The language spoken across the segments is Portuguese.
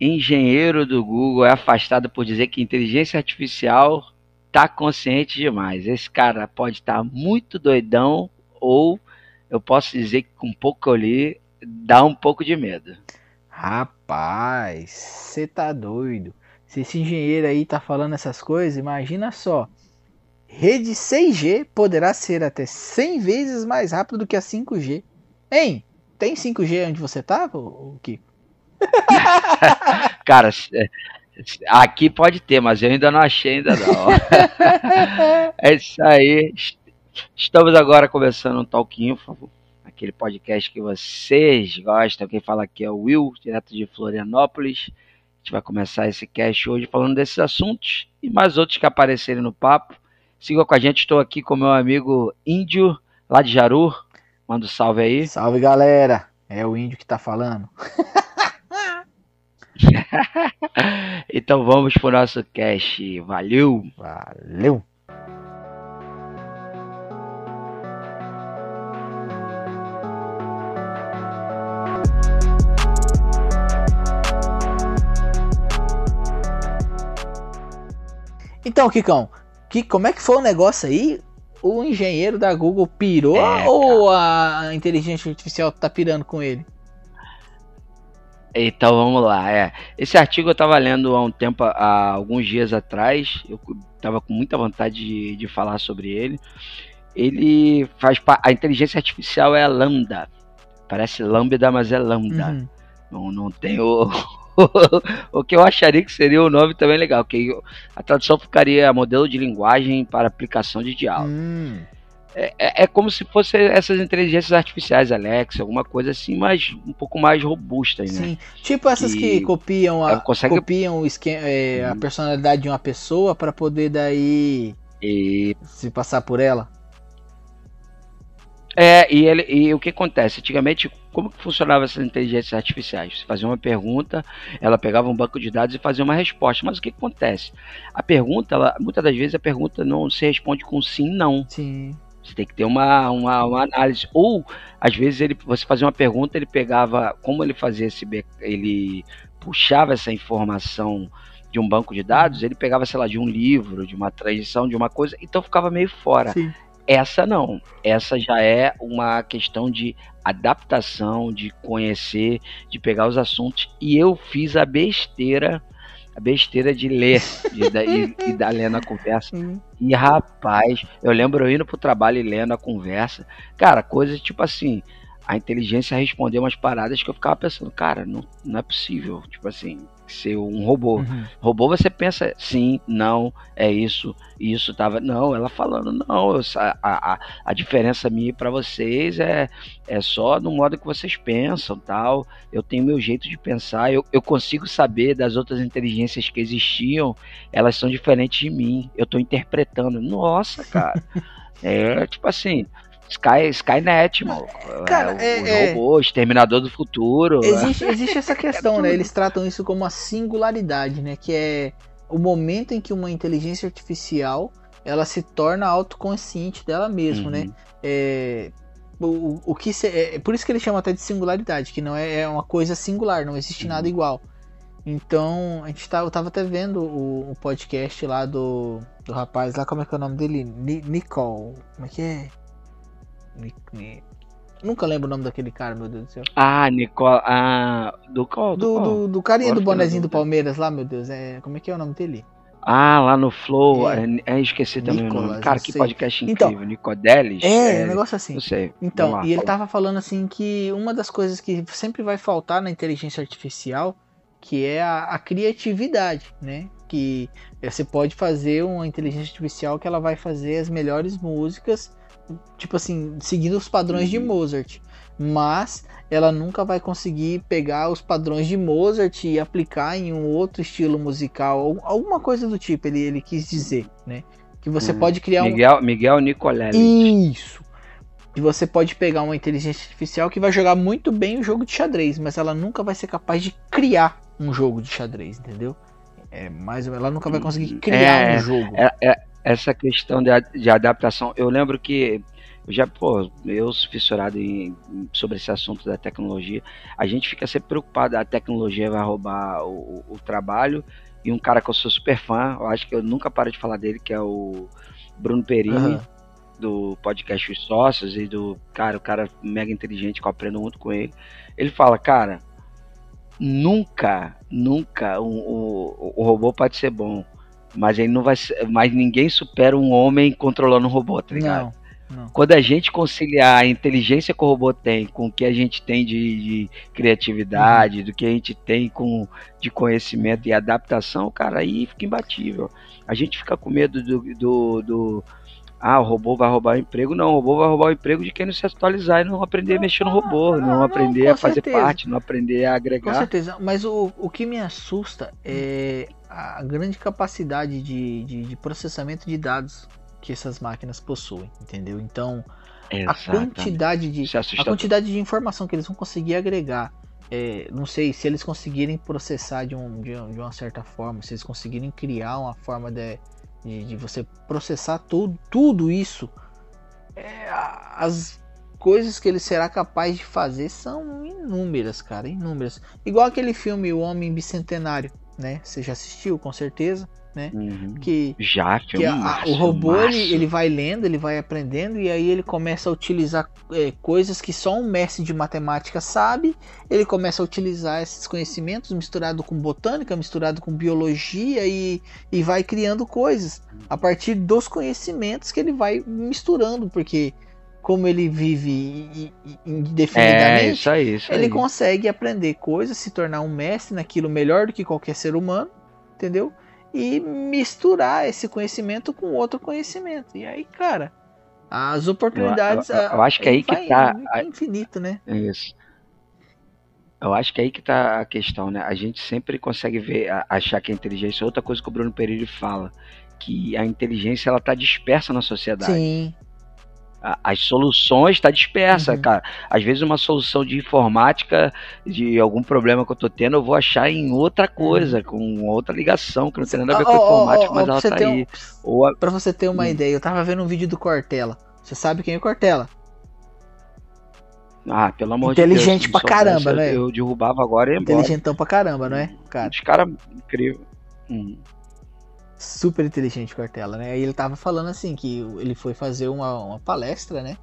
engenheiro do Google é afastado por dizer que inteligência artificial tá consciente demais. Esse cara pode estar tá muito doidão ou eu posso dizer que com pouco que eu li, dá um pouco de medo. Rapaz, você tá doido. Se esse engenheiro aí tá falando essas coisas, imagina só. Rede 6G poderá ser até 100 vezes mais rápido do que a 5G. Hein? Tem 5G onde você tá, Kiko? Cara, é, aqui pode ter, mas eu ainda não achei ainda não. é isso aí. Estamos agora começando um Talk Info, aquele podcast que vocês gostam. Quem fala aqui é o Will, direto de Florianópolis. A gente vai começar esse cast hoje falando desses assuntos e mais outros que aparecerem no papo. Siga com a gente, estou aqui com meu amigo Índio, lá de Jaru. Manda um salve aí. Salve galera, é o Índio que tá falando. então vamos pro nosso cast. Valeu! Valeu! Então, Kikão, que, como é que foi o negócio aí? O engenheiro da Google pirou é, ou a inteligência artificial tá pirando com ele? Então vamos lá, é. Esse artigo eu estava lendo há um tempo, há alguns dias atrás. Eu estava com muita vontade de, de falar sobre ele. Ele faz a inteligência artificial é a lambda. Parece lambda, mas é lambda. Uhum. Não, não tem o, o que eu acharia que seria o nome também legal, que a tradução ficaria modelo de linguagem para aplicação de diálogo. Hum. É, é, é, como se fosse essas inteligências artificiais, Alexa, alguma coisa assim, mas um pouco mais robustas, né? Sim, tipo essas que, que copiam a, consegue... copiam esquema, é, a hum. personalidade de uma pessoa para poder daí e... se passar por ela. É, e, ele, e o que acontece? Antigamente, como que funcionava essas inteligências artificiais? Você fazia uma pergunta, ela pegava um banco de dados e fazia uma resposta. Mas o que acontece? A pergunta, ela, muitas das vezes a pergunta não se responde com sim, não. Sim. Você tem que ter uma, uma, uma, análise. Ou, às vezes, ele, você fazia uma pergunta, ele pegava. Como ele fazia esse. Ele puxava essa informação de um banco de dados, ele pegava, sei lá, de um livro, de uma transição, de uma coisa, então ficava meio fora. Sim. Essa não. Essa já é uma questão de adaptação, de conhecer, de pegar os assuntos. E eu fiz a besteira, a besteira de ler de, e, e da lendo a conversa. E rapaz, eu lembro eu indo pro trabalho e lendo a conversa. Cara, coisas tipo assim, a inteligência respondeu umas paradas que eu ficava pensando, cara, não, não é possível. Tipo assim, ser um robô. Uhum. Robô você pensa sim, não, é isso, isso tava. Não, ela falando, não, eu, a, a, a diferença minha para vocês é, é só no modo que vocês pensam tal. Eu tenho meu jeito de pensar, eu, eu consigo saber das outras inteligências que existiam, elas são diferentes de mim. Eu tô interpretando. Nossa, cara. é tipo assim. Sky, Skynet, mano. Cara, é, o, é, robô, é... Exterminador do Futuro. Existe, existe essa questão, é né? Eles tratam isso como uma singularidade, né? Que é o momento em que uma inteligência artificial ela se torna autoconsciente dela mesma, né? uhum. né? É, o, o que se, é, por isso que ele chama até de singularidade, que não é, é uma coisa singular, não existe uhum. nada igual. Então, a gente tá, eu tava até vendo o, o, podcast lá do, do rapaz lá, como é que é o nome dele? Nicole. Como é que é? Nunca lembro o nome daquele cara, meu Deus do céu. Ah, Nicola. Ah, do qual? Do, do, do, do carinha do bonezinho do Palmeiras lá, meu Deus. É, como é que é o nome dele? Ah, lá no Flow. É, é, é esqueci também Nicolas, o nome. Cara, que sei. podcast então, incrível. Então, Nicodelis. É, é, um negócio assim. Não sei. Então, lá, e ele tava falando assim que uma das coisas que sempre vai faltar na inteligência artificial, que é a, a criatividade, né? Que você pode fazer uma inteligência artificial que ela vai fazer as melhores músicas tipo assim, seguindo os padrões uhum. de Mozart. Mas ela nunca vai conseguir pegar os padrões de Mozart e aplicar em um outro estilo musical, alguma coisa do tipo, ele, ele quis dizer, né? Que você uhum. pode criar Miguel, um. Miguel Nicolelli. Isso! E você pode pegar uma inteligência artificial que vai jogar muito bem o jogo de xadrez, mas ela nunca vai ser capaz de criar um jogo de xadrez, entendeu? É, mas ela nunca vai conseguir criar é, um jogo. É, é, essa questão de, de adaptação. Eu lembro que Eu já, pô, eu sou fissurado em, sobre esse assunto da tecnologia. A gente fica sempre preocupado, a tecnologia vai roubar o, o trabalho. E um cara que eu sou super fã, eu acho que eu nunca paro de falar dele, que é o Bruno Perini, uhum. do podcast Os Sócios, e do cara, o cara mega inteligente, que eu aprendo muito com ele. Ele fala, cara, nunca, nunca o, o robô pode ser bom, mas ele não vai mas ninguém supera um homem controlando um robô, tá ligado? Não. Não. Quando a gente conciliar a inteligência que o robô tem com o que a gente tem de, de criatividade, uhum. do que a gente tem com, de conhecimento e adaptação, cara, aí fica imbatível. A gente fica com medo do, do, do ah, o robô vai roubar o emprego. Não, o robô vai roubar o emprego de quem não se atualizar e não aprender a mexer no robô, não, não aprender não, a fazer certeza. parte, não aprender a agregar. Com certeza, mas o, o que me assusta é a grande capacidade de, de, de processamento de dados que essas máquinas possuem, entendeu? Então, Exatamente. a quantidade de a quantidade de informação que eles vão conseguir agregar, é, não sei se eles conseguirem processar de, um, de, de, uma certa forma, se eles conseguirem criar uma forma de, de, de você processar tudo, tudo isso, é, as coisas que ele será capaz de fazer são inúmeras, cara, inúmeras. Igual aquele filme O Homem Bicentenário, né? Você já assistiu, com certeza né? Uhum. Que, Já, que a, massa, o robô ele, ele vai lendo, ele vai aprendendo e aí ele começa a utilizar é, coisas que só um mestre de matemática sabe. Ele começa a utilizar esses conhecimentos misturado com botânica, misturado com biologia e, e vai criando coisas a partir dos conhecimentos que ele vai misturando, porque como ele vive indefinidamente, é, isso aí, isso ele aí. consegue aprender coisas, se tornar um mestre naquilo melhor do que qualquer ser humano, entendeu? E misturar esse conhecimento com outro conhecimento. E aí, cara, as oportunidades. Eu, eu, eu acho que é aí que tá. É infinito, né? Isso. Eu acho que é aí que tá a questão, né? A gente sempre consegue ver, achar que a inteligência. Outra coisa que o Bruno Pereira fala, que a inteligência ela tá dispersa na sociedade. Sim as soluções está dispersa, uhum. cara. Às vezes uma solução de informática de algum problema que eu tô tendo, eu vou achar em outra coisa, uhum. com outra ligação, que não tem nada a ver com oh, informática, oh, oh, mas ela tá aí. Um... A... Pra você ter uma hum. ideia, eu tava vendo um vídeo do Cortella. Você sabe quem é o Cortella? Ah, pelo amor de Deus. Inteligente pra caramba, né? Eu derrubava agora e Inteligentão pra caramba, não é? Cara. Os caras incrível. Hum super inteligente Cortella, né? E ele tava falando assim que ele foi fazer uma, uma palestra, né?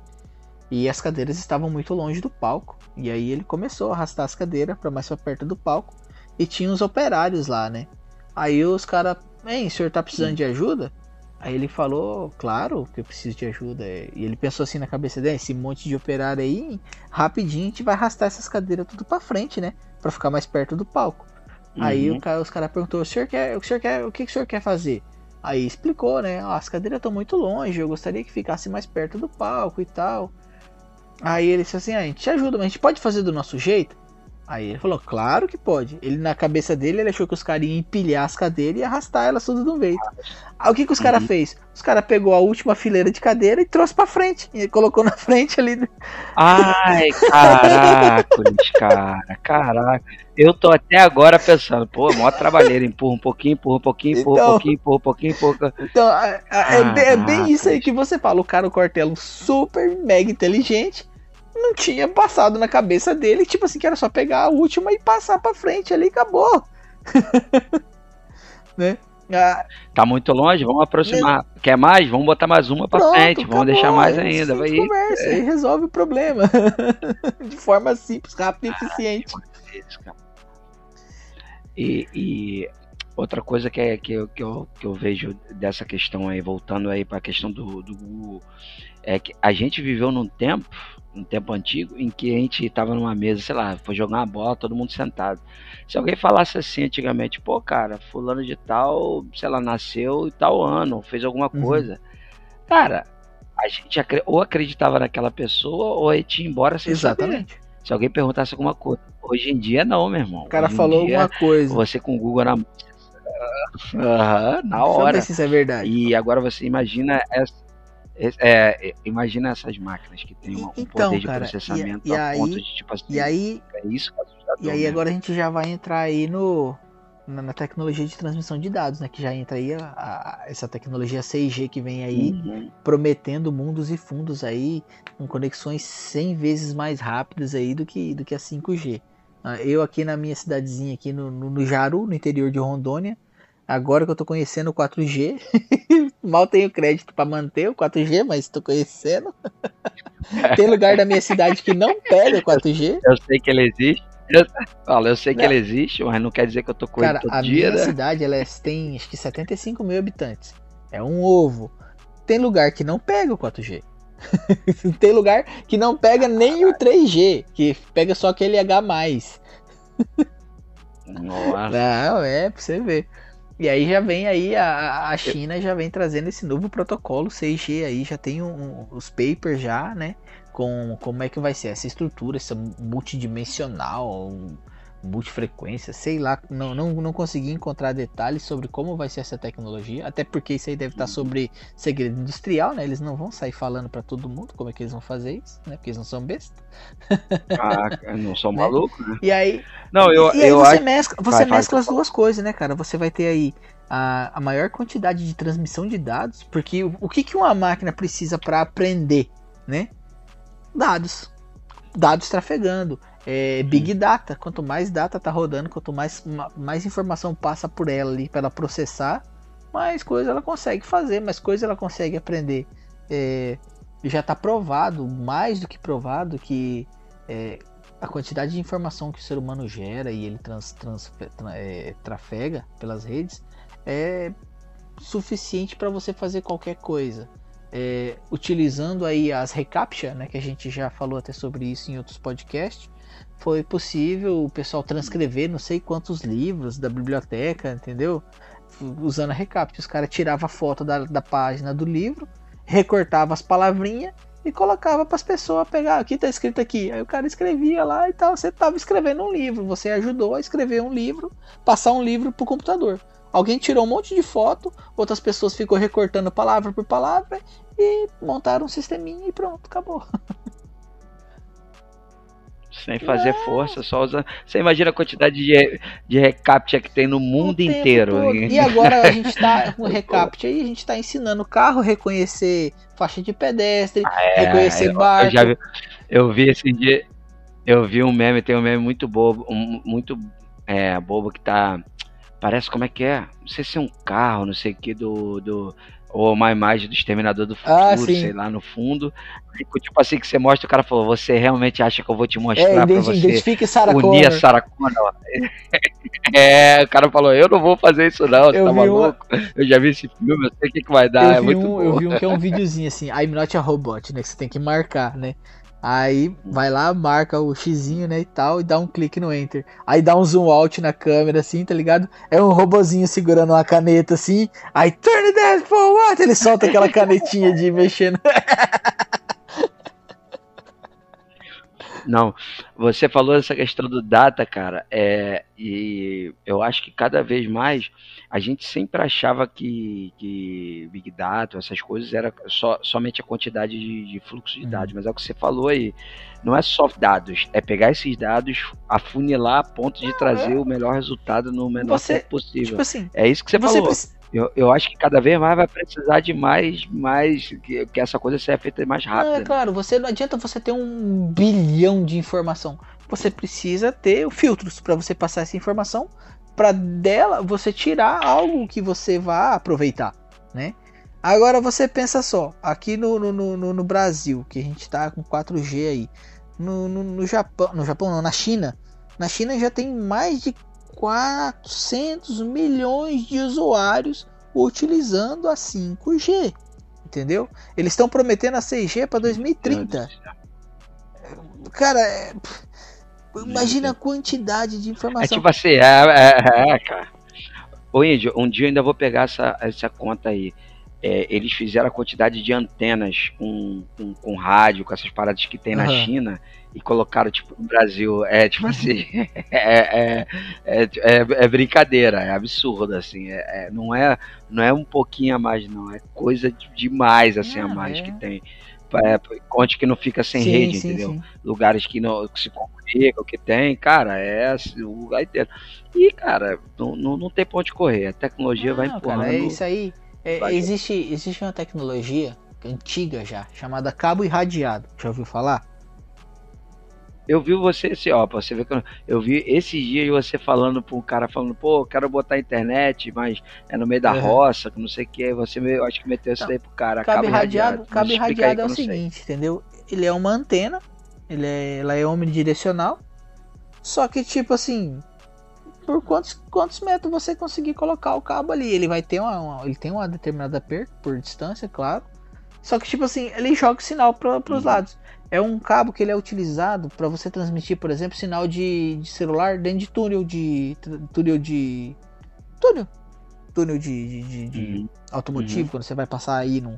E as cadeiras estavam muito longe do palco. E aí ele começou a arrastar as cadeiras para mais perto do palco. E tinha os operários lá, né? Aí os caras, hein, o senhor tá precisando de ajuda? Aí ele falou, claro que eu preciso de ajuda. E ele pensou assim na cabeça dele, esse monte de operário aí, rapidinho a gente vai arrastar essas cadeiras tudo para frente, né? Para ficar mais perto do palco. Aí uhum. cara, os caras perguntou: o senhor quer, o senhor quer, o que, que o senhor quer fazer? Aí explicou, né? Ah, as cadeiras estão muito longe, eu gostaria que ficasse mais perto do palco e tal. Aí ele disse assim: ah, a gente te ajuda, mas a gente pode fazer do nosso jeito? Aí ele falou, claro que pode. Ele na cabeça dele, ele achou que os caras iam empilhar as cadeiras e arrastar elas tudo de um vez. Aí o que, que os caras uhum. fez? Os caras pegou a última fileira de cadeira e trouxe pra frente. E colocou na frente ali. Ai, caraca, cara, caraca. Eu tô até agora pensando, pô, maior trabalheira, empurra um pouquinho, empurra um pouquinho, empurra então, um pouquinho, empurra um pouquinho, empurra. Então, é, é, é, bem isso aí que você fala. O cara, o Cortelo, super mega inteligente não tinha passado na cabeça dele, tipo assim, que era só pegar a última e passar pra frente ali, acabou. né? Ah, tá muito longe, vamos aproximar. Né? Quer mais? Vamos botar mais uma pra Pronto, frente, vamos deixar mais ainda. Vai conversa, é. resolve o problema. De forma simples, rápida e ah, eficiente. E, e, outra coisa que, é, que, eu, que, eu, que eu vejo dessa questão aí, voltando aí para a questão do, do Google, é que a gente viveu num tempo um tempo antigo, em que a gente estava numa mesa, sei lá, foi jogar uma bola, todo mundo sentado. Se alguém falasse assim antigamente, pô, cara, fulano de tal, sei lá, nasceu em tal ano, fez alguma uhum. coisa. Cara, a gente ou acreditava naquela pessoa ou a gente ia embora sem Exatamente. Saber. Se alguém perguntasse alguma coisa. Hoje em dia não, meu irmão. O cara Hoje falou dia, alguma coisa. Você com o Google na Uhum, na hora. se isso é verdade. E agora você imagina essa é, é, imagina essas máquinas que têm um então, poder de cara, processamento e, e a aí, ponto de tipo assim, e aí, é isso E aí agora a gente já vai entrar aí no na, na, tecnologia de transmissão de dados, né? Que já entra aí a, a, essa tecnologia 6G que vem aí uhum. prometendo mundos e fundos aí com conexões 100 vezes mais rápidas aí do que, do que a 5G. Ah, eu aqui na minha cidadezinha aqui no, no, no Jaru, no interior de Rondônia, agora que eu tô conhecendo o 4G, mal tenho crédito para manter o 4G, mas estou conhecendo. Tem lugar da minha cidade que não pega o 4G. Eu sei que ele existe. Eu, fala, eu sei que não. ele existe, mas não quer dizer que eu tô com Cara, a dia. A minha né? cidade ela é, tem acho que 75 mil habitantes. É um ovo. Tem lugar que não pega o 4G. tem lugar que não pega nem o 3G, que pega só aquele H. Nossa. Não, é pra você ver. E aí já vem aí a, a China já vem trazendo esse novo protocolo 6G aí, já tem um, os papers já, né? Com como é que vai ser essa estrutura, essa multidimensional, multifrequência, sei lá, não, não, não consegui encontrar detalhes sobre como vai ser essa tecnologia, até porque isso aí deve estar sobre segredo industrial, né? Eles não vão sair falando para todo mundo como é que eles vão fazer isso, né? Porque eles não são besta. Ah, não são né? malucos, né? E aí, não, eu, e aí eu você acho... mescla, você vai, mescla vai, as duas coisas, né, cara? Você vai ter aí a, a maior quantidade de transmissão de dados, porque o, o que, que uma máquina precisa para aprender, né? Dados. Dados trafegando é, Big Data. Quanto mais data tá rodando, quanto mais, mais informação passa por ela ali para ela processar, mais coisa ela consegue fazer, mais coisa ela consegue aprender. É, já está provado, mais do que provado, que é, a quantidade de informação que o ser humano gera e ele trans, trans, é, trafega pelas redes é suficiente para você fazer qualquer coisa. É, utilizando aí as reCAPTCHA, né, que a gente já falou até sobre isso em outros podcasts, foi possível o pessoal transcrever não sei quantos livros da biblioteca, entendeu? Usando a recap. Os caras tiravam a foto da, da página do livro, recortava as palavrinhas e colocava para as pessoas pegar. Aqui tá escrito aqui. Aí o cara escrevia lá e tal. Você estava escrevendo um livro. Você ajudou a escrever um livro, passar um livro para o computador. Alguém tirou um monte de foto, outras pessoas ficou recortando palavra por palavra e montaram um sisteminha e pronto, acabou. sem fazer força, só usando. Você imagina a quantidade de, de recaptcha que tem no mundo inteiro. E agora a gente está com recaptcha aí, a gente está ensinando o carro a reconhecer faixa de pedestre, ah, é, reconhecer barco. Eu, vi, eu vi esse dia, eu vi um meme, tem um meme muito bobo, um, muito é, bobo que tá. Parece como é que é? Não sei se é um carro, não sei o que, do, do ou uma imagem do Exterminador do ah, Futuro, ah, sei lá, no fundo. Tipo assim, que você mostra, o cara falou, você realmente acha que eu vou te mostrar é, pra você unir a Sarah Connor? é, o cara falou, eu não vou fazer isso não, você tá maluco? Eu já vi esse filme, eu sei o que, que vai dar, eu é muito um, bom. Eu vi um que é um videozinho assim, I'm not a robot, né, que você tem que marcar, né? Aí vai lá, marca o xizinho, né, e tal, e dá um clique no enter. Aí dá um zoom out na câmera, assim, tá ligado? É um robozinho segurando uma caneta, assim. Aí, turn that for what? Ele solta aquela canetinha de mexendo. Não, você falou essa questão do data, cara, é, e eu acho que cada vez mais a gente sempre achava que, que Big Data, essas coisas, era só, somente a quantidade de, de fluxo de uhum. dados, mas é o que você falou aí, não é só dados, é pegar esses dados, afunilar a ponto de trazer é. o melhor resultado no menor você, tempo possível. Tipo assim, é isso que você, você falou. Eu, eu acho que cada vez mais vai precisar de mais, mais que, que essa coisa seja feita mais rápido. É claro, você não adianta você ter um bilhão de informação. Você precisa ter filtros para você passar essa informação, para dela você tirar algo que você vá aproveitar, né? Agora você pensa só, aqui no, no, no, no Brasil, que a gente está com 4G aí, no, no, no Japão, no Japão não, na China, na China já tem mais de 400 milhões de usuários utilizando a 5G. Entendeu? Eles estão prometendo a 6G para 2030. Cara, é... imagina a quantidade de informação. É tipo assim, é, é, é cara. Ô Índio, um dia eu ainda vou pegar essa, essa conta aí. É, eles fizeram a quantidade de antenas com, com, com, rádio, com essas paradas que tem uhum. na China e colocaram, tipo, no Brasil. É tipo assim, é, é, é, é, brincadeira, é absurdo, assim. É, não, é, não é um pouquinho a mais, não. É coisa demais, assim, a mais que tem. é, conte que não fica sem sim, rede, sim, entendeu? Sim. Lugares que não que se comunicam, que tem, cara, é assim, o lugar inteiro. E, cara, não, não, não tem ponto de correr. A tecnologia vai empurrando. Cara, é isso aí. É, existe, existe uma tecnologia antiga já, chamada cabo irradiado. Já ouviu falar? Eu vi você, assim, ó, você vê que eu, eu vi esses dias você falando para um cara falando, pô, quero botar internet, mas é no meio da uhum. roça, que não sei o que, você me, acho que meteu isso daí pro cara. Cabo, cabo irradiado, cabo irradiado é o seguinte, entendeu? Ele é uma antena, ele é, ela é omnidirecional, só que tipo assim, por quantos, quantos metros você conseguir colocar o cabo ali, ele vai ter uma, uma ele tem uma determinada perca por distância, claro. Só que tipo assim, ele joga o sinal para os uhum. lados. É um cabo que ele é utilizado para você transmitir, por exemplo, sinal de, de, celular dentro de túnel de. túnel de. túnel. túnel de, de, de uhum. automotivo, uhum. quando você vai passar aí num,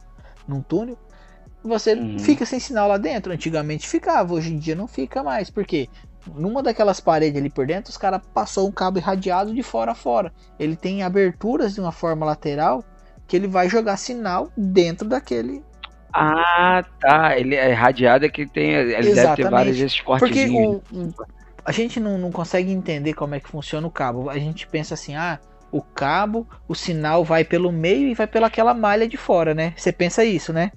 num túnel. Você uhum. fica sem sinal lá dentro. Antigamente ficava, hoje em dia não fica mais. Por quê? Numa daquelas paredes ali por dentro, os caras passou um cabo irradiado de fora a fora. Ele tem aberturas de uma forma lateral que ele vai jogar sinal dentro daquele ah, tá. Ele é radiado é que tem. Ele Exatamente. deve ter vários esses Porque o, a gente não, não consegue entender como é que funciona o cabo. A gente pensa assim, ah, o cabo, o sinal vai pelo meio e vai pelaquela malha de fora, né? Você pensa isso, né?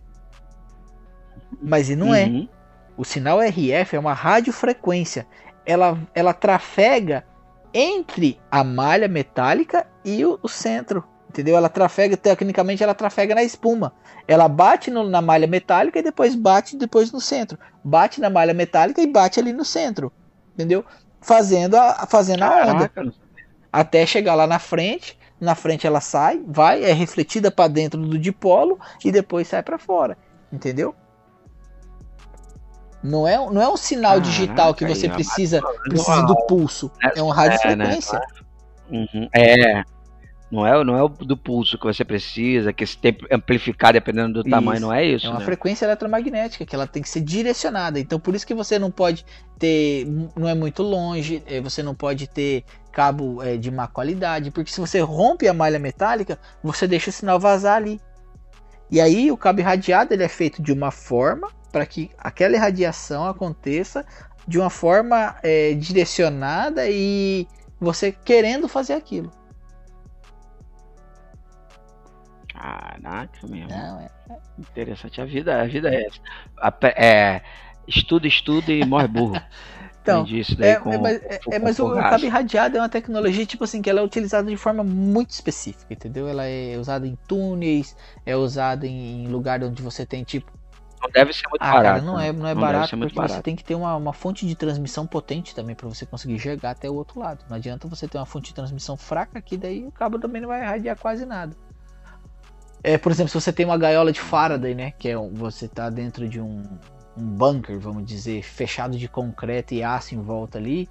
Mas e não é. uhum. é. O sinal RF é uma radiofrequência. Ela, ela trafega entre a malha metálica e o, o centro Entendeu? Ela trafega, tecnicamente, ela trafega na espuma. Ela bate no, na malha metálica e depois bate depois no centro. Bate na malha metálica e bate ali no centro. Entendeu? Fazendo a, fazendo a onda. Até chegar lá na frente. Na frente ela sai, vai, é refletida para dentro do dipolo e depois sai para fora. Entendeu? Não é, não é um sinal Caraca, digital que você precisa, precisa do pulso. É, é uma radiofrequência. É, né? uhum. é, não é, não é o do pulso que você precisa, que se tem amplificar dependendo do isso. tamanho, não é isso? É uma né? frequência eletromagnética que ela tem que ser direcionada. Então por isso que você não pode ter, não é muito longe, é, você não pode ter cabo é, de má qualidade, porque se você rompe a malha metálica, você deixa o sinal vazar ali. E aí o cabo irradiado ele é feito de uma forma para que aquela irradiação aconteça de uma forma é, direcionada e você querendo fazer aquilo. Caraca, meu Não, é... Interessante. A vida, a vida é essa. É, estuda, estuda e morre burro. Então, é, com, é, mas, é, com, mas com o, cabo irradiado é uma tecnologia, tipo assim, que ela é utilizada de forma muito específica, entendeu? Ela é usada em túneis, é usada em lugar onde você tem, tipo... Não deve ser muito ah, barato. Cara, não é, não é não barato, porque barato. você tem que ter uma, uma fonte de transmissão potente também para você conseguir chegar até o outro lado. Não adianta você ter uma fonte de transmissão fraca, que daí o cabo também não vai irradiar quase nada. É, por exemplo, se você tem uma gaiola de Faraday, né? Que é você tá dentro de um, um bunker, vamos dizer, fechado de concreto e aço em volta ali,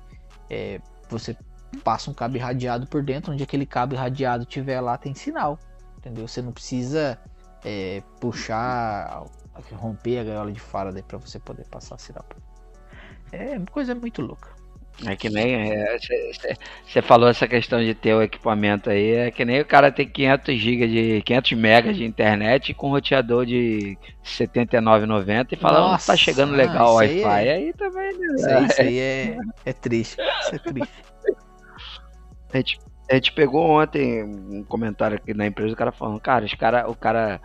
é, você passa um cabo irradiado por dentro, onde aquele cabo irradiado tiver lá tem sinal, entendeu? Você não precisa é, puxar, romper a gaiola de Faraday para você poder passar sinal. É uma coisa muito louca. É que nem. Você é, falou essa questão de ter o equipamento aí. É que nem o cara tem 500 GB de. 500 megas de internet com roteador de 79,90 e falando que tá chegando legal o Wi-Fi. É... Aí também. Né? Isso aí, isso aí é, é triste. Isso é triste. A gente, a gente pegou ontem um comentário aqui na empresa, o cara falando, cara, os cara, o cara.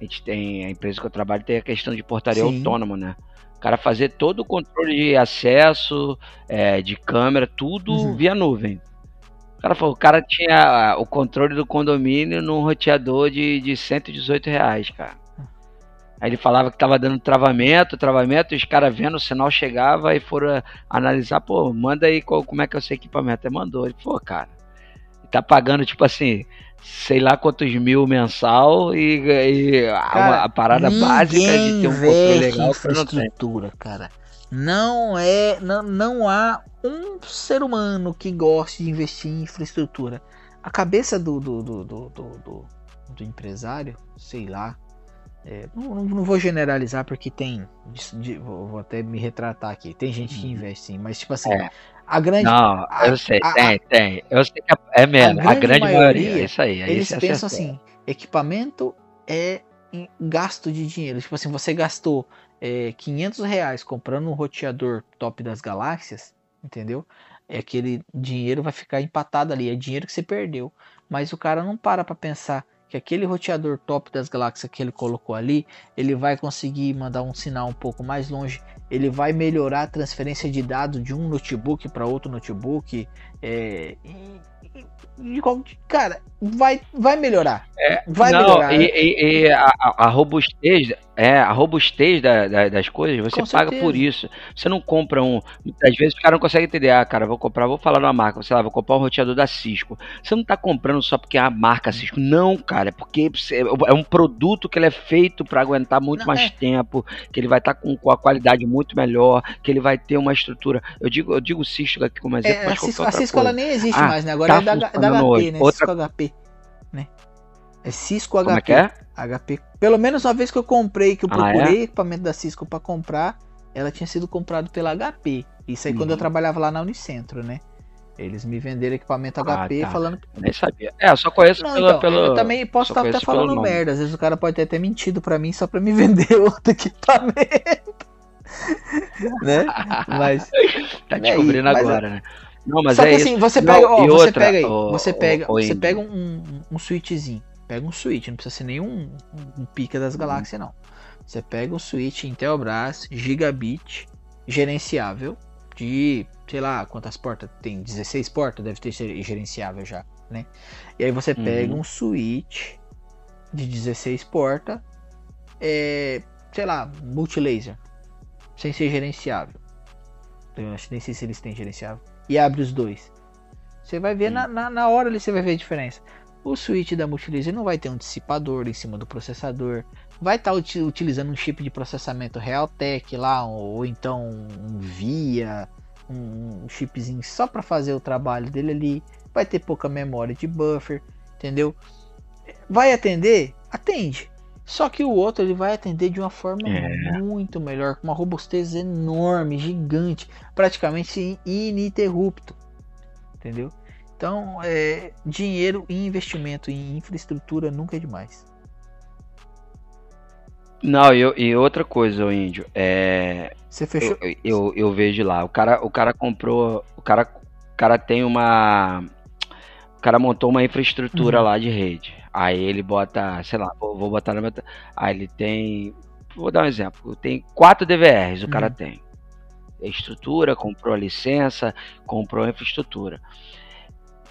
A gente tem. A empresa que eu trabalho tem a questão de portaria Sim. autônoma, né? O cara fazer todo o controle de acesso, é, de câmera, tudo uhum. via nuvem. O cara falou, o cara tinha o controle do condomínio num roteador de, de 118 reais, cara. Aí ele falava que tava dando travamento, travamento, e os caras vendo o sinal chegava e foram analisar, pô, manda aí qual, como é que é o seu equipamento. Aí mandou. Ele, pô, cara, tá pagando, tipo assim, sei lá quantos mil mensal e, e cara, a, a, parada básica de ter um controle legal infraestrutura, cara. Não é, não, não há um ser humano que goste de investir em infraestrutura. A cabeça do, do, do, do, do, do empresário, sei lá, é, não, não, vou generalizar porque tem. De, de, vou, vou, até me retratar aqui. Tem gente que uhum. investe sim, mas tipo assim, é. A grande. Não, a, eu sei, a, tem, tem. Eu sei que é, é mesmo, a grande, a grande maioria, maioria, é isso aí. Eles pensam assim: equipamento é gasto de dinheiro. Tipo assim, você gastou é, 500 reais comprando um roteador top das galáxias, entendeu? É aquele dinheiro vai ficar empatado ali, é dinheiro que você perdeu. Mas o cara não para para pensar que aquele roteador top das galáxias que ele colocou ali, ele vai conseguir mandar um sinal um pouco mais longe, ele vai melhorar a transferência de dados de um notebook para outro notebook, é, cara, vai, vai melhorar. É, vai não, melhorar. E, e, e a, a, robustez, é, a robustez da, da, das coisas, você Com paga certeza. por isso. Você não compra um. Muitas vezes o cara não consegue entender. Ah, cara, vou comprar, vou falar numa marca, sei lá, vou comprar um roteador da Cisco. Você não tá comprando só porque é a marca Cisco. Não, cara, é porque é um produto que ele é feito para aguentar muito não, mais é. tempo, que ele vai estar tá com, com a qualidade muito melhor, que ele vai ter uma estrutura. Eu digo, eu digo Cisco aqui como exemplo, é, mas a Cisco, a Cisco ela nem existe ah, mais, né? Agora tá é da, da HP, né? Outra... Cisco HP, né? É Cisco Como HP. É é? HP. Pelo menos uma vez que eu comprei, que eu procurei ah, é? equipamento da Cisco para comprar, ela tinha sido comprado pela HP. Isso aí uhum. quando eu uhum. trabalhava lá na Unicentro, né? Eles me venderam equipamento ah, HP tá. falando. Nem sabia. É, eu só conheço não, pelo, então. Eu também posso estar até falando merda. Às vezes o cara pode ter até mentido para mim só para me vender outro equipamento. né? Mas. tá né, descobrindo é, agora, né? Não, mas Só é que assim, você pega, não, ó, você outra, pega aí, ó, você pega, ó, você pega um, um switchzinho, pega um switch, não precisa ser nenhum um, um pica das uhum. galáxias não. Você pega um switch Intelbras gigabit gerenciável de, sei lá, quantas portas tem? 16 portas, deve ter gerenciável já, né? E aí você pega uhum. um switch de 16 portas, é, sei lá, multilaser, sem ser gerenciável. Eu acho nem sei se eles têm gerenciável e abre os dois. Você vai ver na, na, na, hora ali, você vai ver a diferença. O switch da Multilaser não vai ter um dissipador em cima do processador. Vai estar tá utilizando um chip de processamento Realtek lá, ou, ou então um VIA, um, um chipzinho só para fazer o trabalho dele ali. Vai ter pouca memória de buffer, entendeu? Vai atender? Atende. Só que o outro ele vai atender de uma forma é. muito melhor, com uma robustez enorme, gigante, praticamente ininterrupto. Entendeu? Então, é, dinheiro e investimento em infraestrutura nunca é demais. Não, eu, e outra coisa, o índio, é. Você fechou? Eu, eu, eu, vejo lá, o cara, o cara comprou. O cara, o cara tem uma. O cara montou uma infraestrutura uhum. lá de rede. Aí ele bota, sei lá, vou, vou botar na minha. Aí ele tem. Vou dar um exemplo. Tem quatro DVRs, o cara uhum. tem. Estrutura, comprou a licença, comprou a infraestrutura.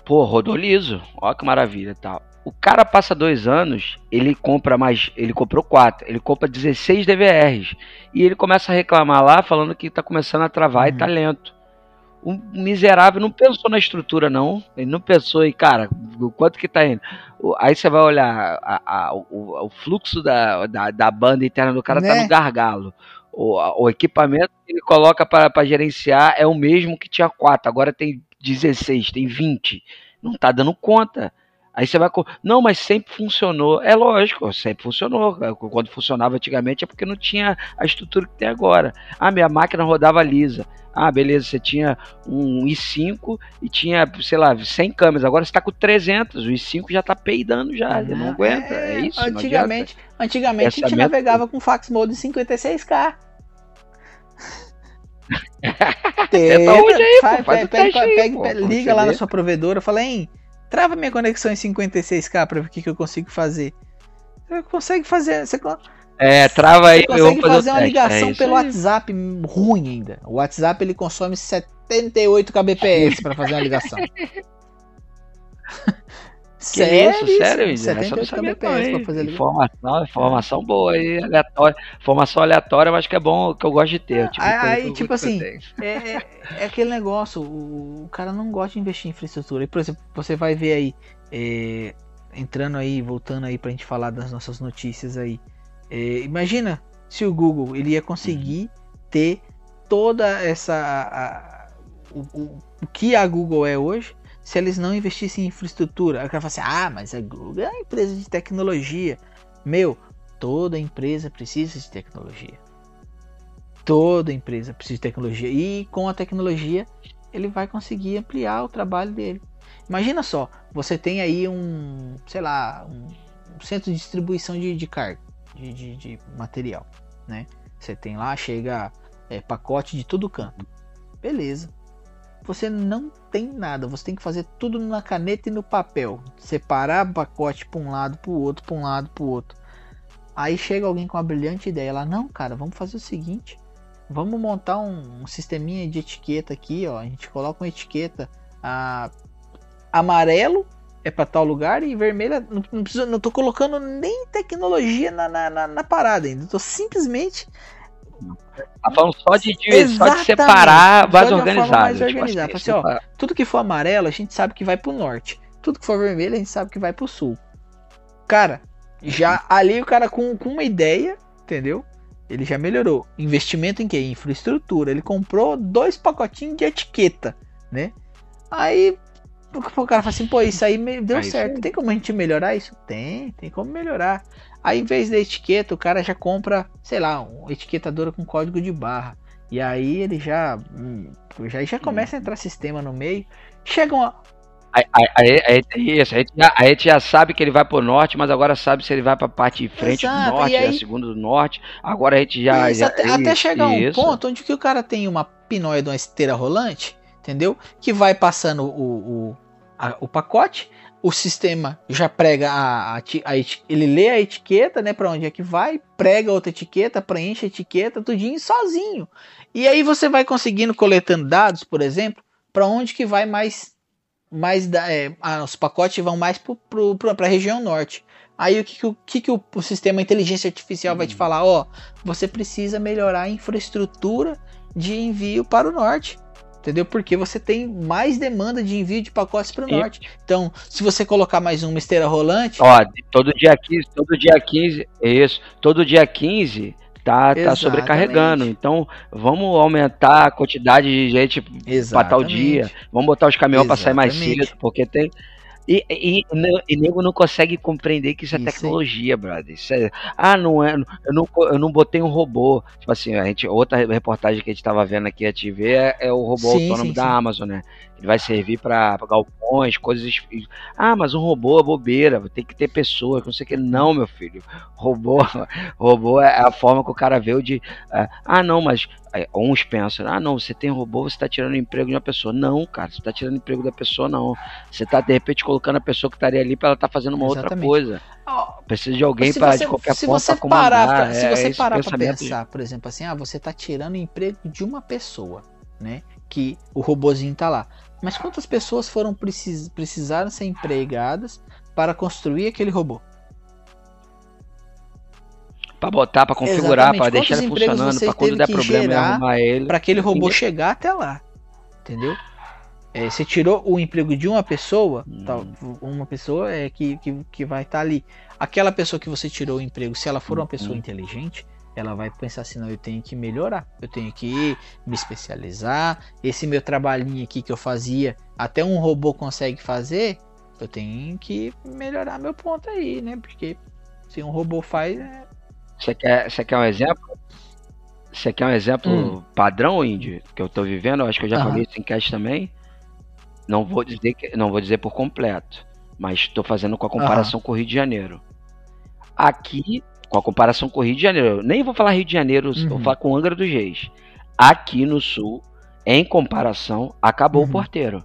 Pô, rodou liso. Ó que maravilha tal. O cara passa dois anos, ele compra mais. Ele comprou quatro, ele compra 16 DVRs. E ele começa a reclamar lá, falando que tá começando a travar uhum. e tá lento o miserável não pensou na estrutura, não. Ele não pensou em, cara, o quanto que tá indo. Aí você vai olhar a, a, o, o, fluxo da, da, da, banda interna do cara tá né? tá no gargalo. O, o equipamento que ele coloca para gerenciar é o mesmo que tinha 4, agora tem 16, tem 20. Não tá dando conta. Aí você vai. Não, mas sempre funcionou. É lógico, sempre funcionou. Quando funcionava antigamente é porque não tinha a estrutura que tem agora. Ah, minha máquina rodava lisa. Ah, beleza, você tinha um i5 e tinha, sei lá, 100 câmeras. Agora você está com 300. O i5 já está peidando já. ele não ah, aguenta. É, é isso. Antigamente, antigamente a gente navegava com fax mode 56K. Tenta, hoje aí, pô, faz pega, pega, pega, liga lá na sua provedora, fala, hein, Trava minha conexão em 56k para ver o que, que eu consigo fazer. Você consegue fazer. Você, é, trava aí. Você consegue fazer, fazer uma ligação é pelo. WhatsApp ruim ainda. O WhatsApp ele consome 78 kbps para fazer uma ligação. Que sério, isso, sério, isso? 78 kbps pra fazer informação, informação boa aí, aleatória. Informação aleatória, mas que é bom, que eu gosto de ter. Tipo, aí, tipo assim, é, é, é, aquele negócio, o, o, cara não gosta de investir em infraestrutura. E, por exemplo, você vai ver aí, é, entrando aí, voltando aí pra gente falar das nossas notícias aí. É, imagina se o Google ele ia conseguir ter toda essa. A, a, o, o, o que a Google é hoje se eles não investissem em infraestrutura. Aí o cara fala assim: ah, mas a Google é uma empresa de tecnologia. Meu, toda empresa precisa de tecnologia. Toda empresa precisa de tecnologia. E com a tecnologia, ele vai conseguir ampliar o trabalho dele. Imagina só, você tem aí um, sei lá, um, centro de distribuição de, de carga. de, de, de material, né? Você tem lá, chega é, pacote de todo canto. Beleza. Você não tem nada, você tem que fazer tudo na caneta e no papel. Separar pacote para um lado, para o outro, para um lado, para o outro. Aí chega alguém com uma brilhante ideia lá, não, cara, vamos fazer o seguinte, vamos montar um, um sisteminha de etiqueta aqui, ó. A gente coloca uma etiqueta a, amarelo é para tal lugar e vermelha não, não, preciso, não tô colocando nem tecnologia na, na, na, na parada ainda. Tô simplesmente Tá falando só de, de, só de separar mais organizado. Tipo organizado. Assim, assim, ó, tudo que for amarelo, a gente sabe que vai pro norte. Tudo que for vermelho, a gente sabe que vai pro sul. Cara, já ali o cara com, com uma ideia, entendeu? Ele já melhorou. Investimento em que? Infraestrutura. Ele comprou dois pacotinhos de etiqueta, né? Aí o cara fala assim, pô, isso aí deu aí certo. Sim. Tem como a gente melhorar isso? Tem, tem como melhorar. Aí, em vez da etiqueta, o cara já compra, sei lá, uma etiquetadora com código de barra. E aí ele já hum, já, já começa a entrar sistema no meio. Chega uma. Aí, aí, aí, isso, aí, a gente já sabe que ele vai pro norte, mas agora sabe se ele vai pra parte de frente Exato, do norte, aí, a segunda do norte. Agora a gente já. Isso, já até, até chegar um ponto onde que o cara tem uma pinóia de uma esteira rolante, entendeu? Que vai passando o, o, a, o pacote o sistema já prega a, a, a, ele lê a etiqueta, né, para onde é que vai, prega outra etiqueta, preenche a etiqueta, tudinho sozinho. E aí você vai conseguindo coletando dados, por exemplo, para onde que vai mais mais é, ah, os pacotes vão mais para a região norte. Aí o que, o, que, que o, o sistema inteligência artificial vai te uhum. falar? Ó, você precisa melhorar a infraestrutura de envio para o norte entendeu? Porque você tem mais demanda de envio de pacotes para o norte. Então, se você colocar mais uma esteira rolante. Ó, todo dia 15, todo dia 15, isso, todo dia 15 tá, tá sobrecarregando. Então, vamos aumentar a quantidade de gente para tal dia. Vamos botar os caminhões para sair mais cedo, porque tem e, e, e, nego não consegue compreender que isso é isso tecnologia, brother. É, ah, não é. Eu não, eu não botei um robô. Tipo assim, a gente, outra reportagem que a gente tava vendo aqui a TV é, é o robô sim, autônomo sim, da sim. Amazon, né? Ele vai servir para galpões, coisas. Ah, mas um robô é bobeira, tem que ter pessoa, não sei o que. Não, meu filho. Robô, robô é a forma que o cara vê de. Ah, não, mas uns pensam, ah não, você tem robô, você está tirando emprego de uma pessoa. Não, cara, você está tirando emprego da pessoa, não. Você está de repente colocando a pessoa que estaria ali para ela estar tá fazendo uma Exatamente. outra coisa. Precisa de alguém para de qualquer se forma você parar pra, é, Se você parar para pensar, por exemplo, assim, ah, você está tirando emprego de uma pessoa, né? Que o robozinho está lá. Mas quantas pessoas foram precis, precisaram ser empregadas para construir aquele robô? para botar, para configurar, para deixar ele funcionando, para quando der problema arrumar ele. Para aquele robô chegar até lá. Entendeu? É, você tirou o emprego de uma pessoa, hum. tá, uma pessoa é que, que, que vai estar tá ali. Aquela pessoa que você tirou o emprego, se ela for uma pessoa hum. inteligente, ela vai pensar assim: não, eu tenho que melhorar, eu tenho que me especializar. Esse meu trabalhinho aqui que eu fazia, até um robô consegue fazer, eu tenho que melhorar meu ponto aí, né? Porque se um robô faz, é, você quer, você quer um exemplo? Você quer um exemplo hum. padrão, Indy, que eu estou vivendo? Eu acho que eu já falei isso em cast também. Não vou dizer que, não vou dizer por completo, mas estou fazendo com a comparação com o Rio de Janeiro. Aqui, com a comparação com o Rio de Janeiro, nem vou falar Rio de Janeiro, uhum. vou falar com Angra dos Reis. Aqui no Sul, em comparação, acabou uhum. o porteiro.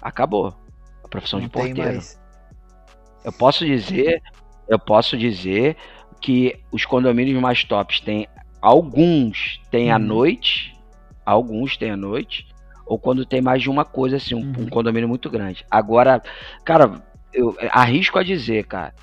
Acabou a profissão não de porteiro. Eu posso dizer, eu posso dizer que os condomínios mais tops têm alguns têm à uhum. noite, alguns têm à noite, ou quando tem mais de uma coisa assim, um, uhum. um condomínio muito grande. Agora, cara, eu arrisco a dizer, cara,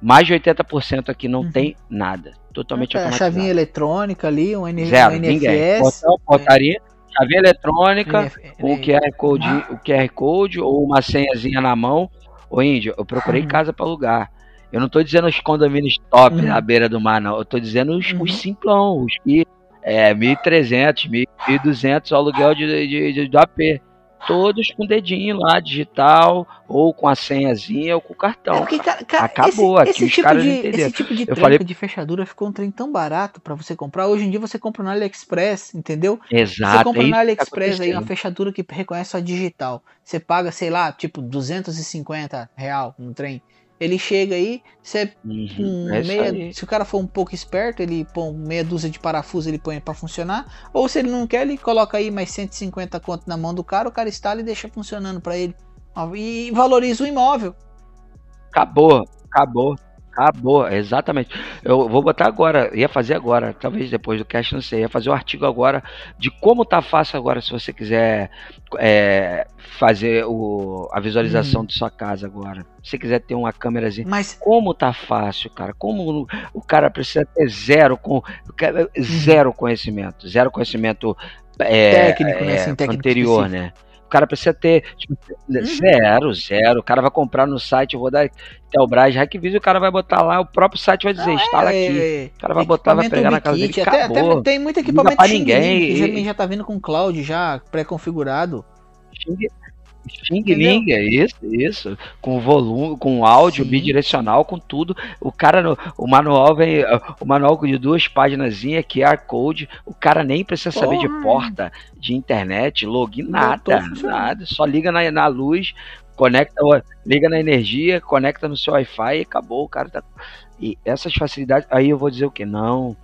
mais de 80% aqui não uhum. tem nada. Totalmente é, automatizado. Chavinha eletrônica ali, um, N Zero, um NFS. Ninguém. Botão, portaria, é. chavinha eletrônica, NF, um QR Code, o QR Code ou uma senhazinha na mão. Ô, Índio, eu procurei uhum. casa para alugar. Eu não tô dizendo os condomínios top uhum. na beira do mar, não. Eu tô dizendo os, uhum. os simplão, os que é 1.300, 1.200 o aluguel de, de, de, do AP. Todos com dedinho lá, digital, ou com a senhazinha, ou com o cartão. É porque, cara, cara, Acabou esse, aqui, esse tipo de, Esse tipo de falei... de fechadura ficou um trem tão barato para você comprar. Hoje em dia você compra no AliExpress, entendeu? Exato. Você compra é no AliExpress tá aí uma fechadura que reconhece só digital. Você paga, sei lá, tipo 250 real no trem Ele chega aí, Uhum, com é isso meia, aí. se o cara for um pouco esperto, ele põe meia dúzia de parafuso, ele põe pra funcionar. Ou se ele não quer, ele coloca aí mais 150 conto na mão do cara, o cara instala e deixa funcionando pra ele. E valoriza o imóvel. Acabou, acabou, acabou, exatamente. Eu vou botar agora, ia fazer agora, talvez depois do cast, não sei, ia fazer o artigo agora de como tá fácil agora, se você quiser é, fazer o, a visualização Hum. de sua casa agora. Se você quiser ter uma câmerazinha. Mas Como tá fácil, cara? Como o cara precisa ter zero com cara- zero conhecimento, zero conhecimento é, Técnico, né, assim, técnico anterior, específico. né? O cara precisa ter tipo, zero, zero. O cara vai comprar no site, eu vou dar Telbras, Hackvisa, o cara vai botar lá, o próprio site vai dizer, instala é, aqui. é, O cara vai botar, vai pegar na casa dele, até, acabou. até tem muito equipamento pra ninguém, Ling, que já, e- já tá vindo com cloud já pré-configurado. Xing, Xing Ling, é isso, isso. Com volume, com áudio, Sim. bidirecional, com tudo. O cara, no, o manual vem, o manual de duas páginas, QR Code. O cara nem precisa saber de Porra. porta, de internet, login, nada, nada. Só liga na, na luz, conecta, liga na energia, conecta no seu Wi-Fi e acabou. O cara tá. E essas facilidades, aí eu vou dizer o que? Não,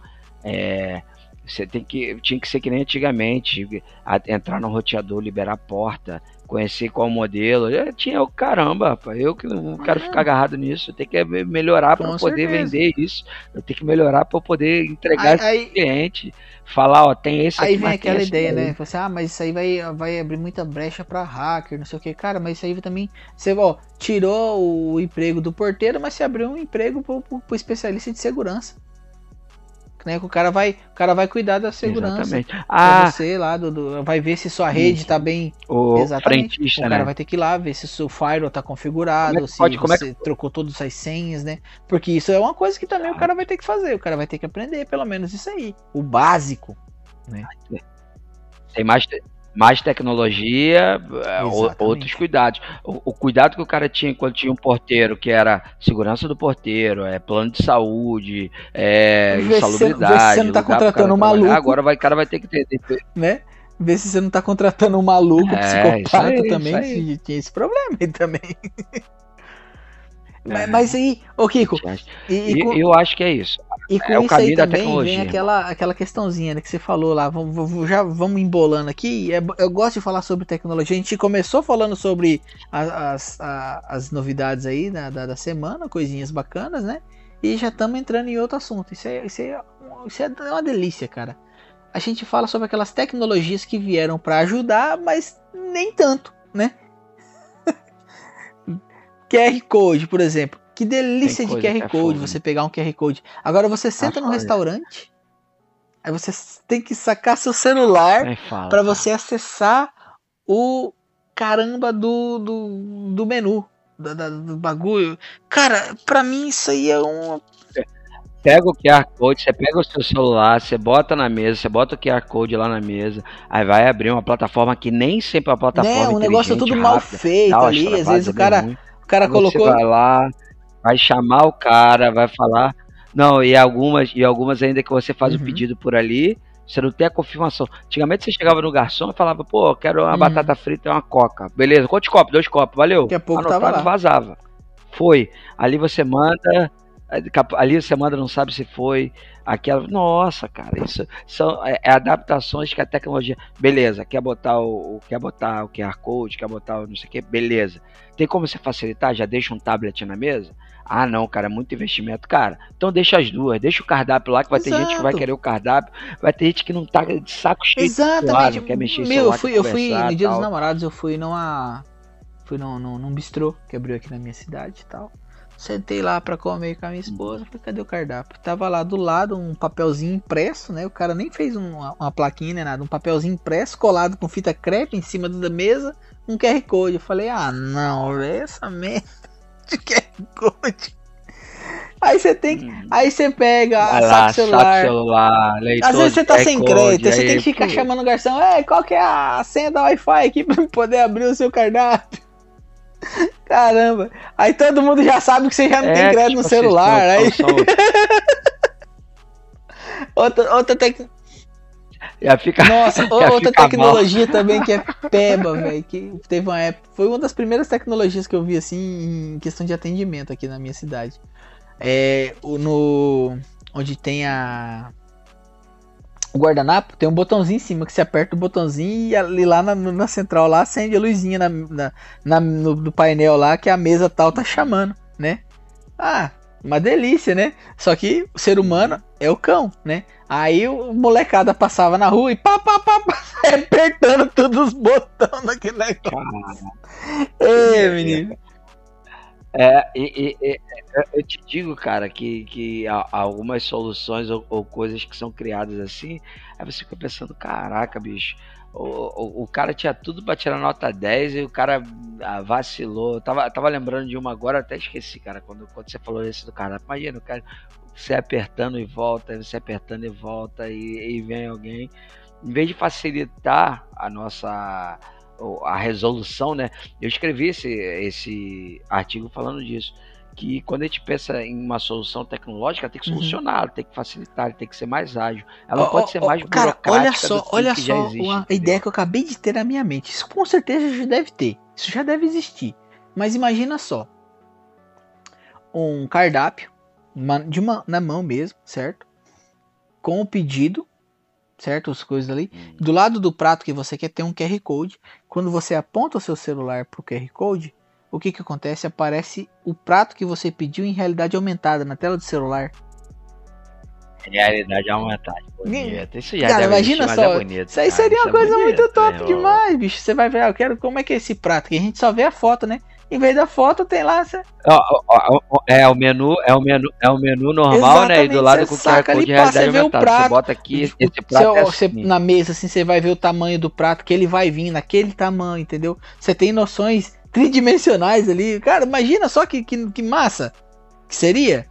é. Você tem que. Tinha que ser que nem antigamente. a- entrar no roteador, liberar a porta, conhecer qual modelo. Eu tinha o caramba, rapaz. Eu que não quero Ah. ficar agarrado nisso. Eu tenho que me- melhorar para poder vender isso. Eu tenho que melhorar para poder entregar Aí, esse cliente. Falar, ó, tem esse Aí aqui, vem mas tem aquela ideia, né? Fala assim, ah, mas isso aí vai, vai abrir muita brecha pra hacker, não sei o que. Cara, mas isso aí também. Você, ó, tirou o emprego do porteiro, mas você abriu um emprego pro, pro especialista de segurança. Né? Que o cara vai, o cara vai cuidar da segurança. Exatamente. Ah, você lá, do, do- vai ver se sua rede tá bem. o Exatamente. frentista, o cara né? vai ter que ir lá ver se o seu firewall tá configurado, é que se pode- como é você trocou todas as senhas, né? Porque isso é uma coisa que também o cara vai ter que fazer. O cara vai ter que aprender, pelo menos isso aí. O básico. Tem mais, mais tecnologia, é, Exatamente. outros cuidados. O, o cuidado que o cara tinha quando tinha um porteiro, que era segurança do porteiro, é plano de saúde, é Vê se insalubridade. vê se você não tá contratando um maluco. Agora vai, o cara vai ter que ter. né? Ver se você não tá contratando um maluco, É, psicopata aí, também, que tinha esse problema aí também. É. Mas, mas aí, ô Kiko, e, e com, eu acho que é isso. e com é o isso aí também vem aquela, aquela questãozinha né, que você falou lá, vamos, já vamos embolando aqui, é eu gosto de falar sobre tecnologia, a gente começou falando sobre as, a- as novidades aí da, da, da semana, coisinhas bacanas, né? E já estamos entrando em outro assunto, isso é, isso, é, isso é uma delícia, cara. A gente fala sobre aquelas tecnologias que vieram para ajudar, mas nem tanto, né? QR Code, por exemplo. Que delícia de QR é Code foda. você pegar um QR Code. Agora você senta num restaurante, aí você tem que sacar seu celular para você acessar o caramba do, do, do menu. da- da- do bagulho. Cara, pra mim isso aí é um. Pega o QR Code, você pega o seu celular, você bota na mesa, você bota o QR Code lá na mesa, aí vai abrir uma plataforma que nem sempre é uma plataforma Né, negócio é inteligente, tudo mal rápida, feito tal, ali. Às vezes o cara, ruim. O cara Você colocou. vai lá, vai chamar o cara, vai falar. Não, e algumas, e algumas ainda que você faz Uhum. o pedido por ali, você não tem a confirmação. Antigamente você chegava no garçom e falava, pô, quero uma Uhum. batata frita e uma coca. Beleza, quantos copos? Dois copos, valeu. Daqui a pouco Anotado, tava lá. vazava. Foi. Ali você manda, ali você manda, não sabe se foi. Aquela. Nossa, cara, isso são é, é adaptações que a tecnologia. Beleza, quer botar o, quer botar o QR Code, quer botar o não sei o que, beleza. Tem como você facilitar? Já deixa um tablet na mesa? Ah, não, cara, é muito investimento. Cara, então deixa as duas, deixa o cardápio lá, que vai ter gente que vai Exato. querer o cardápio, vai ter gente que não tá de saco cheio. de celular, Exatamente. não quer mexer em Meu, eu fui, eu fui no dia dos namorados, eu fui numa. Fui num, num, num bistrô que abriu aqui na minha cidade e tal. Sentei lá pra comer com a minha esposa. Falei, cadê o cardápio? Tava lá do lado um papelzinho impresso, né? O cara nem fez um- uma, uma plaquinha nem nada. Um papelzinho impresso, colado com fita crepe em cima da mesa, um QR Code. Eu falei, ah, não, essa merda de QR Code. Aí você tem que. Hum. Aí você pega, Vai saca lá, o celular. celular, leitor Às vezes você tá sem crédito, você aí, tem que ficar pô, chamando o garçom, é, qual que é a senha da Wi-Fi aqui pra poder abrir o seu cardápio? Caramba, aí todo mundo já sabe que você já não tem É, crédito tipo no assim, celular, aí são- outra, outra tec... Já fica. Nossa, outra tecnologia também que é peba, velho. Que teve uma época. Foi uma das primeiras tecnologias que eu vi assim em questão de atendimento aqui na minha cidade. É. No. Onde tem a. O guardanapo, tem um botãozinho em cima que você aperta o botãozinho e ali lá na, na central lá acende a luzinha na, na, na- no, no painel lá que a mesa tal tá chamando, né? Ah, uma delícia, né? Só que o ser humano é o cão, né? Aí o molecada passava na rua e pá, pá, pá, pá apertando todos os botões daquele negócio. Ei, menino. É, e, e- e- eu te digo, cara, que, que algumas soluções ou, ou coisas que são criadas assim, aí você fica pensando, caraca, bicho, o, o, o cara tinha tudo pra tirar nota 10 e o cara ah, vacilou. Tava, tava lembrando de uma agora, até esqueci, cara, quando, quando você falou isso do cara. Imagina, o cara, você apertando e volta, você apertando e volta, e, e vem alguém. Em vez de facilitar a nossa a resolução, né? Eu escrevi esse, esse artigo falando disso. Que quando a gente pensa em uma solução tecnológica, tem que Uhum. solucionar, tem que facilitar, tem que ser mais ágil. Ela Ó, pode ser ó, mais cara, burocrática olha só, olha só existe. uma entendeu? ideia que eu acabei de ter na minha mente. Isso com certeza já deve ter. Isso já deve existir. Mas imagina só. Um cardápio uma- de uma, na mão mesmo, certo? Com o pedido, certo? As coisas ali. Hum. Do lado do prato que você quer ter um QR Code. Quando você aponta o seu celular pro QR Code, o que que acontece? Aparece o prato que você pediu em realidade aumentada na tela do celular. Realidade aumentada. Bonito. Isso já Cara, imagina existir, só, é bonito, Isso aí seria isso uma é coisa bonito, muito top né, ó. demais, bicho. Você vai ver, ah, eu quero como é que é esse prato, que a gente só vê a foto, né? Em vez da foto tem lá, você... É o menu, é o menu, é o menu normal, né? E do Exatamente, lado você com o QR Code pá, realidade você aumentada. prato, Você bota aqui, Tipo, esse prato você- é você- assim. na mesa, assim, você vai ver o tamanho do prato, que ele vai vir naquele tamanho, entendeu? Você tem noções tridimensionais ali. Cara, imagina só que, que, que massa que seria.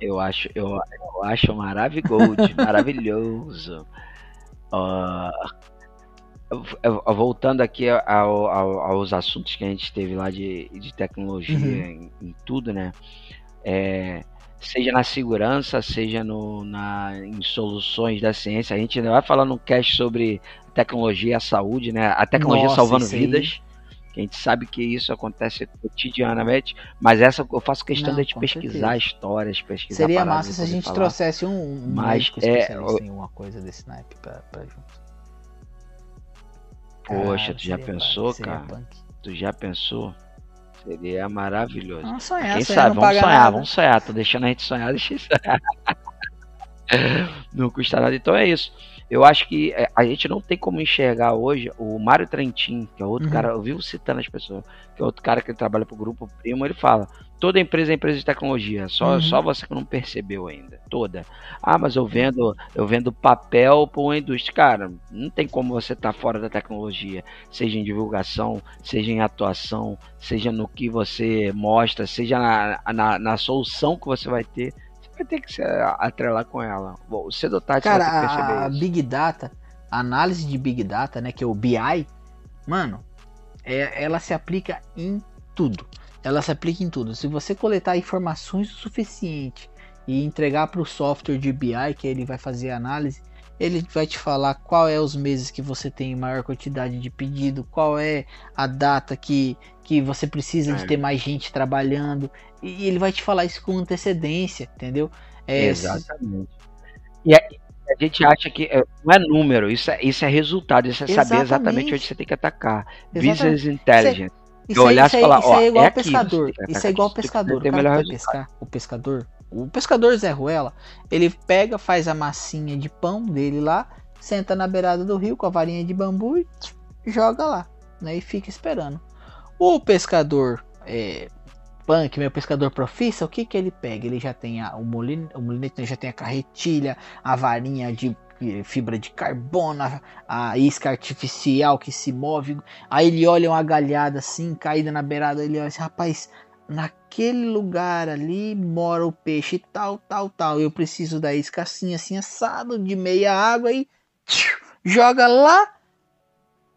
Eu acho, eu, eu acho maravilhoso, maravilhoso. Eu- voltando aqui ao- ao- aos assuntos que a gente teve lá de, de tecnologia Uhum. em, em tudo, né? É, seja na segurança, seja no, na, em soluções da ciência. A gente ainda vai falar no cast sobre tecnologia e a saúde, né? A tecnologia Nossa, salvando vidas. A gente sabe que isso acontece cotidianamente, mas essa eu faço questão Não, de pesquisar certeza. histórias, pesquisar Seria massa se a gente falar. trouxesse um, um Mas médico é, especialista o- em uma coisa desse naipe pra junto. Poxa, Cara, tu já pensou, punk, cara? punk. Tu já pensou? Seria maravilhoso. Vamos sonhar, Quem sonhar sabe? Vamos sonhar, nada. vamos sonhar. Tô deixando a gente sonhar, deixa eu sonhar. Não custa nada. Então é isso. Eu acho que é, a gente não tem como enxergar hoje o Mário Trentin, que é outro Uhum. cara, eu vivo citando as pessoas, que é outro cara que trabalha pro Grupo Primo, ele fala, toda empresa é empresa de tecnologia, só, Uhum. só você que não percebeu ainda, toda. Ah, mas eu vendo, eu vendo papel para uma indústria. Cara, não tem como você estar fora da tecnologia, seja em divulgação, seja em atuação, seja no que você mostra, seja na, na, na solução que você vai ter. Você vai ter que se atrelar com ela. Bom, cedo ou tarde Cara, você vai ter que a, a perceber isso. Big Data, a análise de Big Data, né, que é o BI, mano, é- ela se aplica em tudo. Ela se aplica em tudo. Se você coletar informações o suficiente e entregar para o software de BI, que ele vai fazer a análise, ele vai te falar qual é os meses que você tem maior quantidade de pedido, qual é a data que, que você precisa de É. ter mais gente trabalhando, e ele vai te falar isso com antecedência, entendeu? É, Exatamente. E a, a gente acha que é, não é número, isso é, isso é resultado, isso é saber Exatamente. exatamente onde você tem que atacar. Exatamente. Business Intelligence. Isso Eu olhar isso e falar, isso ó, é igual é aqui, pescador. tem que Isso é igual pescador. O ter cara que melhor pescar, o pescador. O pescador Zé Ruela, ele pega, faz a massinha de pão dele lá, senta na beirada do rio com a varinha de bambu e joga lá, né? E fica esperando. O pescador é, punk, meu pescador profissa, o que que ele pega? Ele já tem a, o, molin, o molinete, já tem a carretilha, a varinha de fibra de carbono, a, a isca artificial que se move. Aí ele olha uma galhada assim, caída na beirada, ele olha assim, rapaz, naquele lugar ali mora o peixe tal, tal, tal. Eu preciso da isca assim, assim, assado, de meia água e tchiu, joga lá.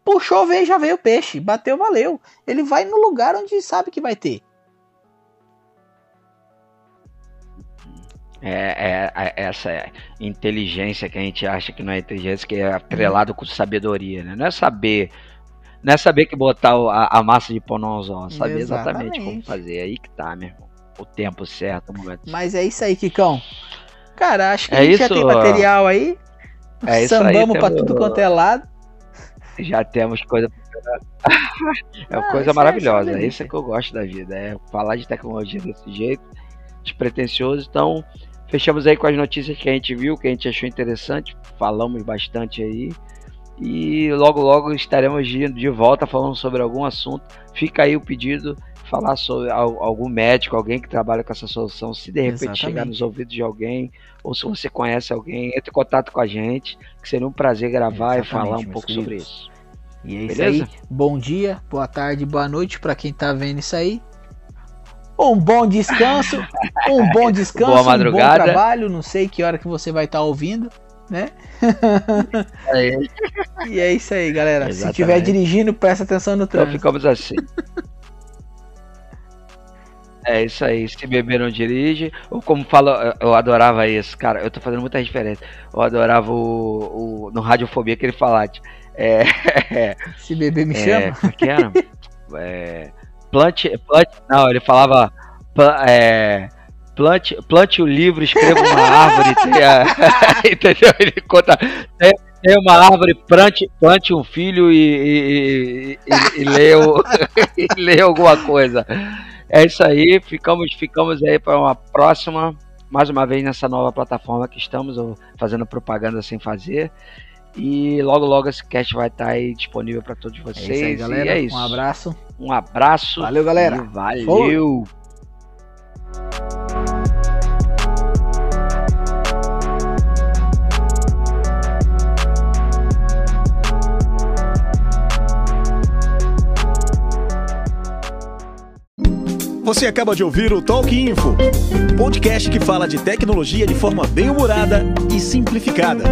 Puxou, veio, já veio o peixe. Bateu, valeu. Ele vai no lugar onde sabe que vai ter. É, é, é, essa inteligência que a gente acha que não é inteligência, que é atrelado com sabedoria, né? Não é saber. Não é saber que botar a, a massa de pão no anzol, saber exatamente. exatamente como fazer. É aí que tá, meu irmão. O tempo certo, o momento Mas é isso aí, Kikão. Cara, acho que é a gente isso, já tem material aí. É Sambamos pra tudo quanto é lado. Já temos coisa. é uma ah, coisa maravilhosa. É isso é que eu gosto da vida. É falar de tecnologia desse jeito, despretensioso. Então, Fechamos aí com as notícias que a gente viu, que a gente achou interessante. Falamos bastante aí. E logo, logo estaremos de volta falando sobre algum assunto. Fica aí o pedido, falar sobre algum médico, alguém que trabalha com essa solução. Se de repente Exatamente. chegar nos ouvidos de alguém, ou se você conhece alguém, entre em contato com a gente, que seria um prazer gravar Exatamente, e falar um pouco sobre isso. E é Beleza? isso aí. Bom dia, boa tarde, boa noite para quem tá vendo isso aí um bom descanso, um bom descanso, Boa madrugada. um bom trabalho. Não sei que hora que você vai estar tá ouvindo, né? É e é isso aí, galera. Exatamente. Se estiver dirigindo, presta atenção no trânsito. Então ficamos assim. É isso aí, se beber não dirige, ou como fala, eu adorava isso, cara, eu tô fazendo muita referência. Eu adorava o, o no Radiofobia que ele falava, é, se beber me é, chama. Como é que era? É, plante, plante, não, ele falava é, plante, plante o livro, escreva uma árvore, tenha, entendeu? Ele conta, tem, tem, uma árvore, plante, plante um filho e, e, e, e leu, e leu alguma coisa. É isso aí, ficamos, ficamos aí para uma próxima, mais uma vez nessa nova plataforma que estamos fazendo propaganda sem fazer. E logo, logo esse cast vai estar aí disponível para todos vocês. É isso aí, galera. E é isso. Um abraço. Um abraço. Valeu, galera. valeu. Você acaba de ouvir o Talk Info, podcast que fala de tecnologia de forma bem humorada e simplificada.